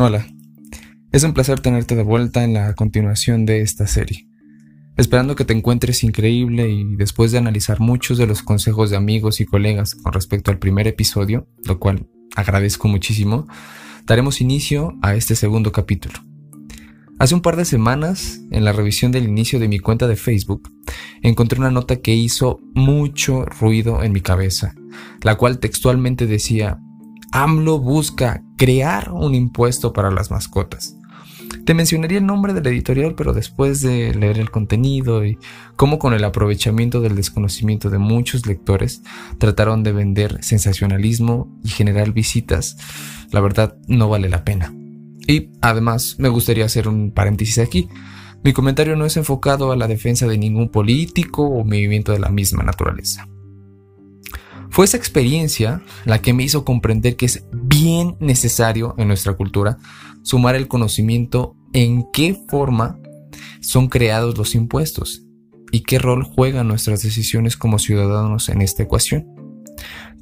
Hola, es un placer tenerte de vuelta en la continuación de esta serie. Esperando que te encuentres increíble y después de analizar muchos de los consejos de amigos y colegas con respecto al primer episodio, lo cual agradezco muchísimo, daremos inicio a este segundo capítulo. Hace un par de semanas, en la revisión del inicio de mi cuenta de Facebook, encontré una nota que hizo mucho ruido en mi cabeza, la cual textualmente decía, AMLO busca crear un impuesto para las mascotas. Te mencionaría el nombre del editorial, pero después de leer el contenido y cómo con el aprovechamiento del desconocimiento de muchos lectores trataron de vender sensacionalismo y generar visitas, la verdad no vale la pena. Y además me gustaría hacer un paréntesis aquí. Mi comentario no es enfocado a la defensa de ningún político o movimiento de la misma naturaleza. Fue esa experiencia la que me hizo comprender que es bien necesario en nuestra cultura sumar el conocimiento en qué forma son creados los impuestos y qué rol juegan nuestras decisiones como ciudadanos en esta ecuación.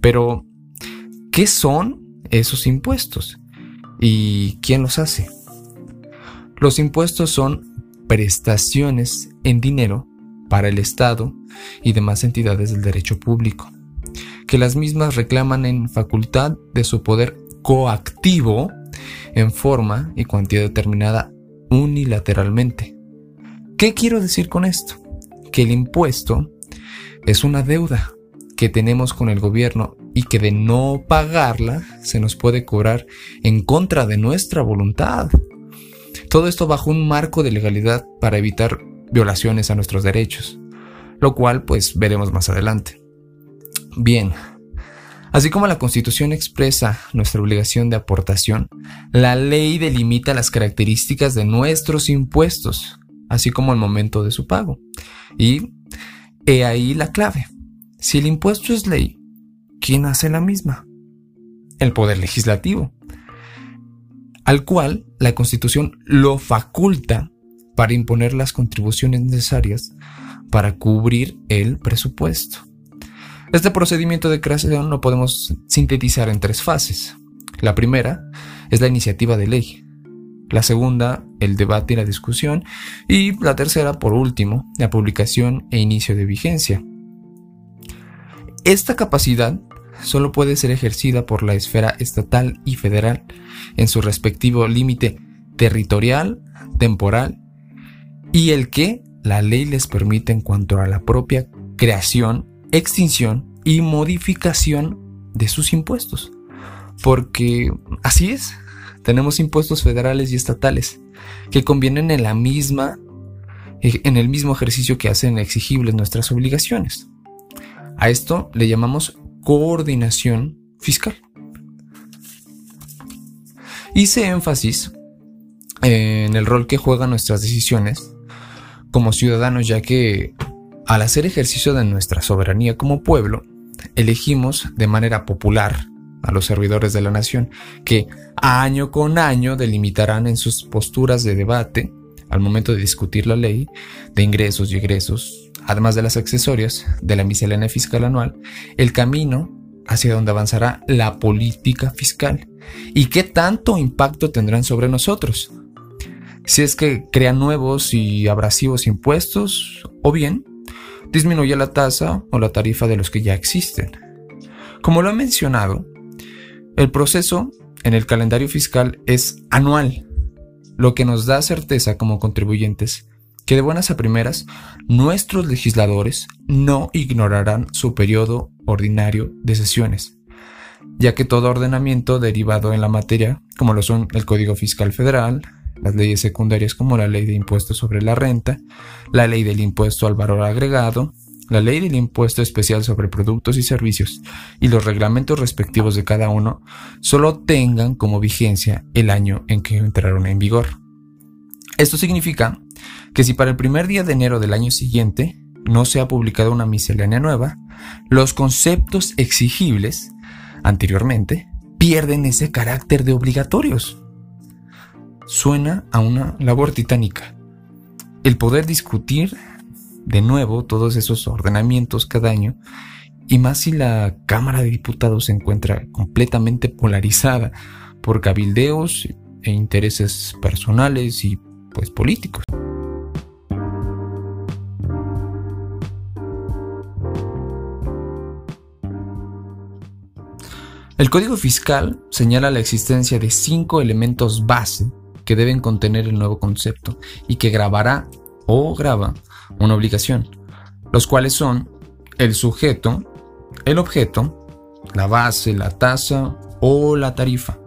Pero, ¿qué son esos impuestos? ¿Y quién los hace? Los impuestos son prestaciones en dinero para el Estado y demás entidades del derecho público que las mismas reclaman en facultad de su poder coactivo en forma y cuantía determinada unilateralmente. ¿Qué quiero decir con esto? Que el impuesto es una deuda que tenemos con el gobierno y que de no pagarla se nos puede cobrar en contra de nuestra voluntad. Todo esto bajo un marco de legalidad para evitar violaciones a nuestros derechos, lo cual pues veremos más adelante. Bien, así como la Constitución expresa nuestra obligación de aportación, la ley delimita las características de nuestros impuestos, así como el momento de su pago. Y he ahí la clave. Si el impuesto es ley, ¿quién hace la misma? El Poder Legislativo, al cual la Constitución lo faculta para imponer las contribuciones necesarias para cubrir el presupuesto. Este procedimiento de creación lo podemos sintetizar en tres fases. La primera es la iniciativa de ley. La segunda, el debate y la discusión. Y la tercera, por último, la publicación e inicio de vigencia. Esta capacidad solo puede ser ejercida por la esfera estatal y federal en su respectivo límite territorial, temporal y el que la ley les permite en cuanto a la propia creación extinción y modificación de sus impuestos. Porque así es, tenemos impuestos federales y estatales que convienen en la misma en el mismo ejercicio que hacen exigibles nuestras obligaciones. A esto le llamamos coordinación fiscal. Hice énfasis en el rol que juegan nuestras decisiones como ciudadanos, ya que al hacer ejercicio de nuestra soberanía como pueblo, elegimos de manera popular a los servidores de la nación, que año con año delimitarán en sus posturas de debate, al momento de discutir la ley de ingresos y egresos, además de las accesorias de la miscelánea fiscal anual, el camino hacia donde avanzará la política fiscal y qué tanto impacto tendrán sobre nosotros. Si es que crean nuevos y abrasivos impuestos, o bien disminuye la tasa o la tarifa de los que ya existen. Como lo he mencionado, el proceso en el calendario fiscal es anual, lo que nos da certeza como contribuyentes que de buenas a primeras nuestros legisladores no ignorarán su periodo ordinario de sesiones, ya que todo ordenamiento derivado en la materia, como lo son el Código Fiscal Federal, las leyes secundarias como la ley de impuestos sobre la renta, la ley del impuesto al valor agregado, la ley del impuesto especial sobre productos y servicios y los reglamentos respectivos de cada uno solo tengan como vigencia el año en que entraron en vigor. Esto significa que si para el primer día de enero del año siguiente no se ha publicado una miscelánea nueva, los conceptos exigibles anteriormente pierden ese carácter de obligatorios suena a una labor titánica. El poder discutir de nuevo todos esos ordenamientos cada año y más si la Cámara de Diputados se encuentra completamente polarizada por cabildeos e intereses personales y pues políticos. El Código Fiscal señala la existencia de cinco elementos base que deben contener el nuevo concepto y que grabará o graba una obligación, los cuales son el sujeto, el objeto, la base, la tasa o la tarifa.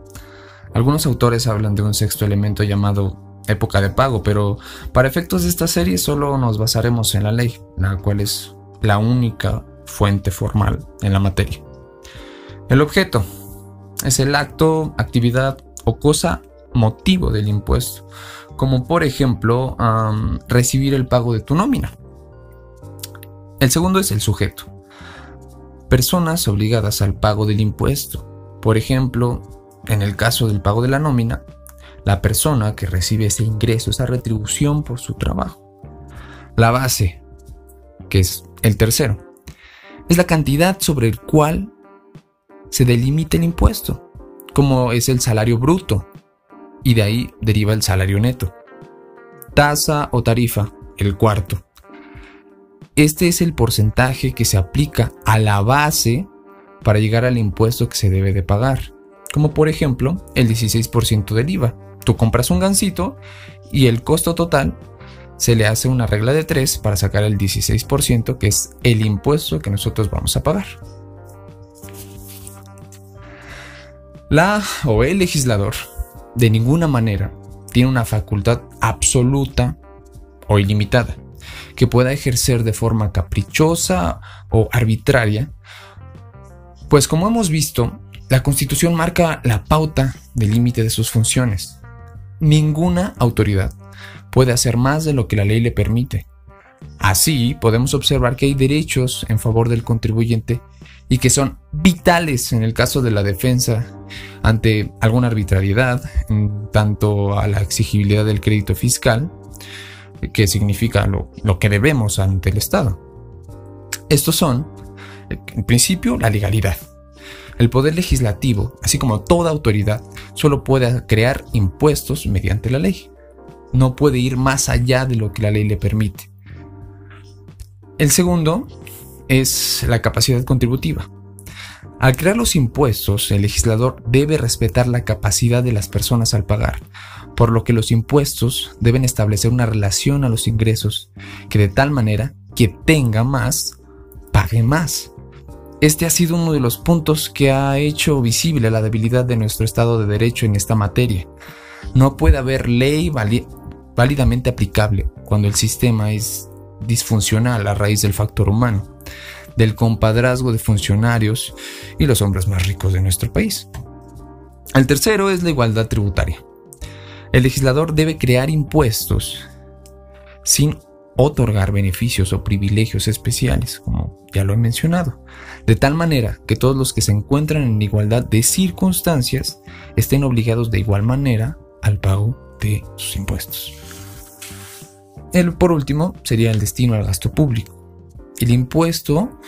Algunos autores hablan de un sexto elemento llamado época de pago, pero para efectos de esta serie solo nos basaremos en la ley, la cual es la única fuente formal en la materia. El objeto es el acto, actividad o cosa motivo del impuesto, como por ejemplo recibir el pago de tu nómina. El segundo es el sujeto. Personas obligadas al pago del impuesto. Por ejemplo, en el caso del pago de la nómina, la persona que recibe ese ingreso, esa retribución por su trabajo. La base, que es el tercero, es la cantidad sobre el cual se delimita el impuesto, como es el salario bruto, y de ahí deriva el salario neto. Tasa o tarifa, el cuarto. Este es el porcentaje que se aplica a la base para llegar al impuesto que se debe de pagar, como por ejemplo el 16% del IVA. Tú compras un gansito y el costo total se le hace una regla de 3 para sacar el 16% que es el impuesto que nosotros vamos a pagar. La o el legislador de ninguna manera tiene una facultad absoluta o ilimitada que pueda ejercer de forma caprichosa o arbitraria, pues como hemos visto, la Constitución marca la pauta del límite de sus funciones. Ninguna autoridad puede hacer más de lo que la ley le permite. Así podemos observar que hay derechos en favor del contribuyente y que son vitales en el caso de la defensa ante alguna arbitrariedad, tanto a la exigibilidad del crédito fiscal, que significa lo, lo que debemos ante el Estado. Estos son, en principio, la legalidad. El poder legislativo, así como toda autoridad, solo puede crear impuestos mediante la ley. No puede ir más allá de lo que la ley le permite. El segundo es la capacidad contributiva. Al crear los impuestos, el legislador debe respetar la capacidad de las personas al pagar, por lo que los impuestos deben establecer una relación a los ingresos, que de tal manera que tenga más, pague más. Este ha sido uno de los puntos que ha hecho visible la debilidad de nuestro Estado de Derecho en esta materia. No puede haber ley válidamente aplicable cuando el sistema es disfuncional a raíz del factor humano del compadrazgo de funcionarios y los hombres más ricos de nuestro país. El tercero es la igualdad tributaria. El legislador debe crear impuestos sin otorgar beneficios o privilegios especiales, como ya lo he mencionado, de tal manera que todos los que se encuentran en igualdad de circunstancias estén obligados de igual manera al pago de sus impuestos. El, por último, sería el destino al gasto público. El impuesto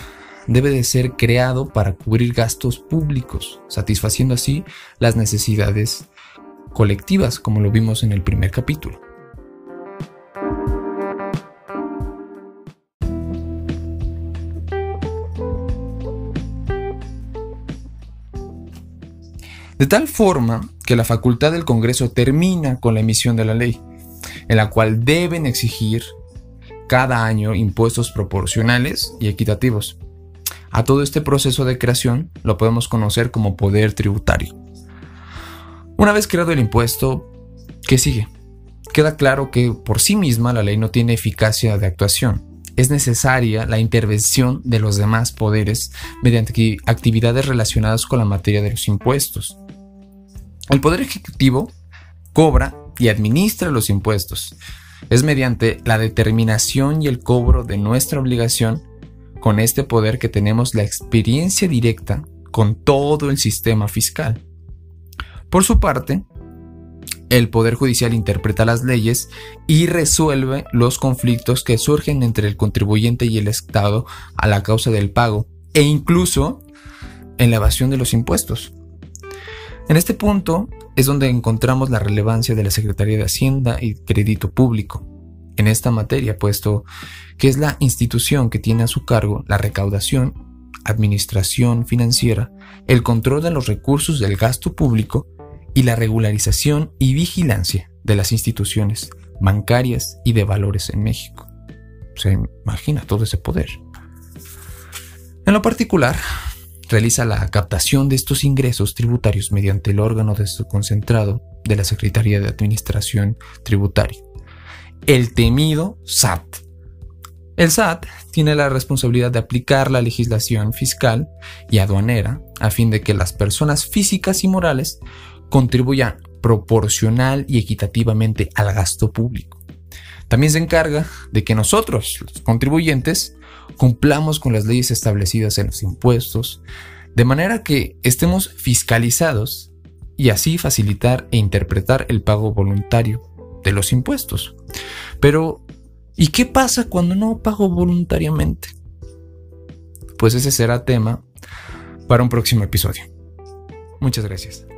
debe de ser creado para cubrir gastos públicos, satisfaciendo así las necesidades colectivas, como lo vimos en el primer capítulo. De tal forma que la facultad del Congreso termina con la emisión de la ley, en la cual deben exigir cada año impuestos proporcionales y equitativos. A todo este proceso de creación lo podemos conocer como poder tributario. Una vez creado el impuesto, ¿qué sigue? Queda claro que por sí misma la ley no tiene eficacia de actuación. Es necesaria la intervención de los demás poderes mediante actividades relacionadas con la materia de los impuestos. El Poder Ejecutivo cobra y administra los impuestos, es mediante la determinación y el cobro de nuestra obligación con este poder que tenemos la experiencia directa con todo el sistema fiscal. Por su parte, el Poder Judicial interpreta las leyes y resuelve los conflictos que surgen entre el contribuyente y el Estado a la causa del pago e incluso en la evasión de los impuestos. En este punto es donde encontramos la relevancia de la Secretaría de Hacienda y Crédito Público en esta materia, puesto que es la institución que tiene a su cargo la recaudación, administración financiera, el control de los recursos del gasto público y la regularización y vigilancia de las instituciones bancarias y de valores en México. Se imagina todo ese poder. En lo particular, realiza la captación de estos ingresos tributarios mediante el órgano de concentrado de la Secretaría de Administración Tributaria, el temido SAT. El SAT tiene la responsabilidad de aplicar la legislación fiscal y aduanera a fin de que las personas físicas y morales contribuyan proporcional y equitativamente al gasto público. También se encarga de que nosotros, los contribuyentes, cumplamos con las leyes establecidas en los impuestos, de manera que estemos fiscalizados y así facilitar e interpretar el pago voluntario de los impuestos. Pero, ¿y qué pasa cuando no pago voluntariamente? Pues ese será tema para un próximo episodio. Muchas gracias.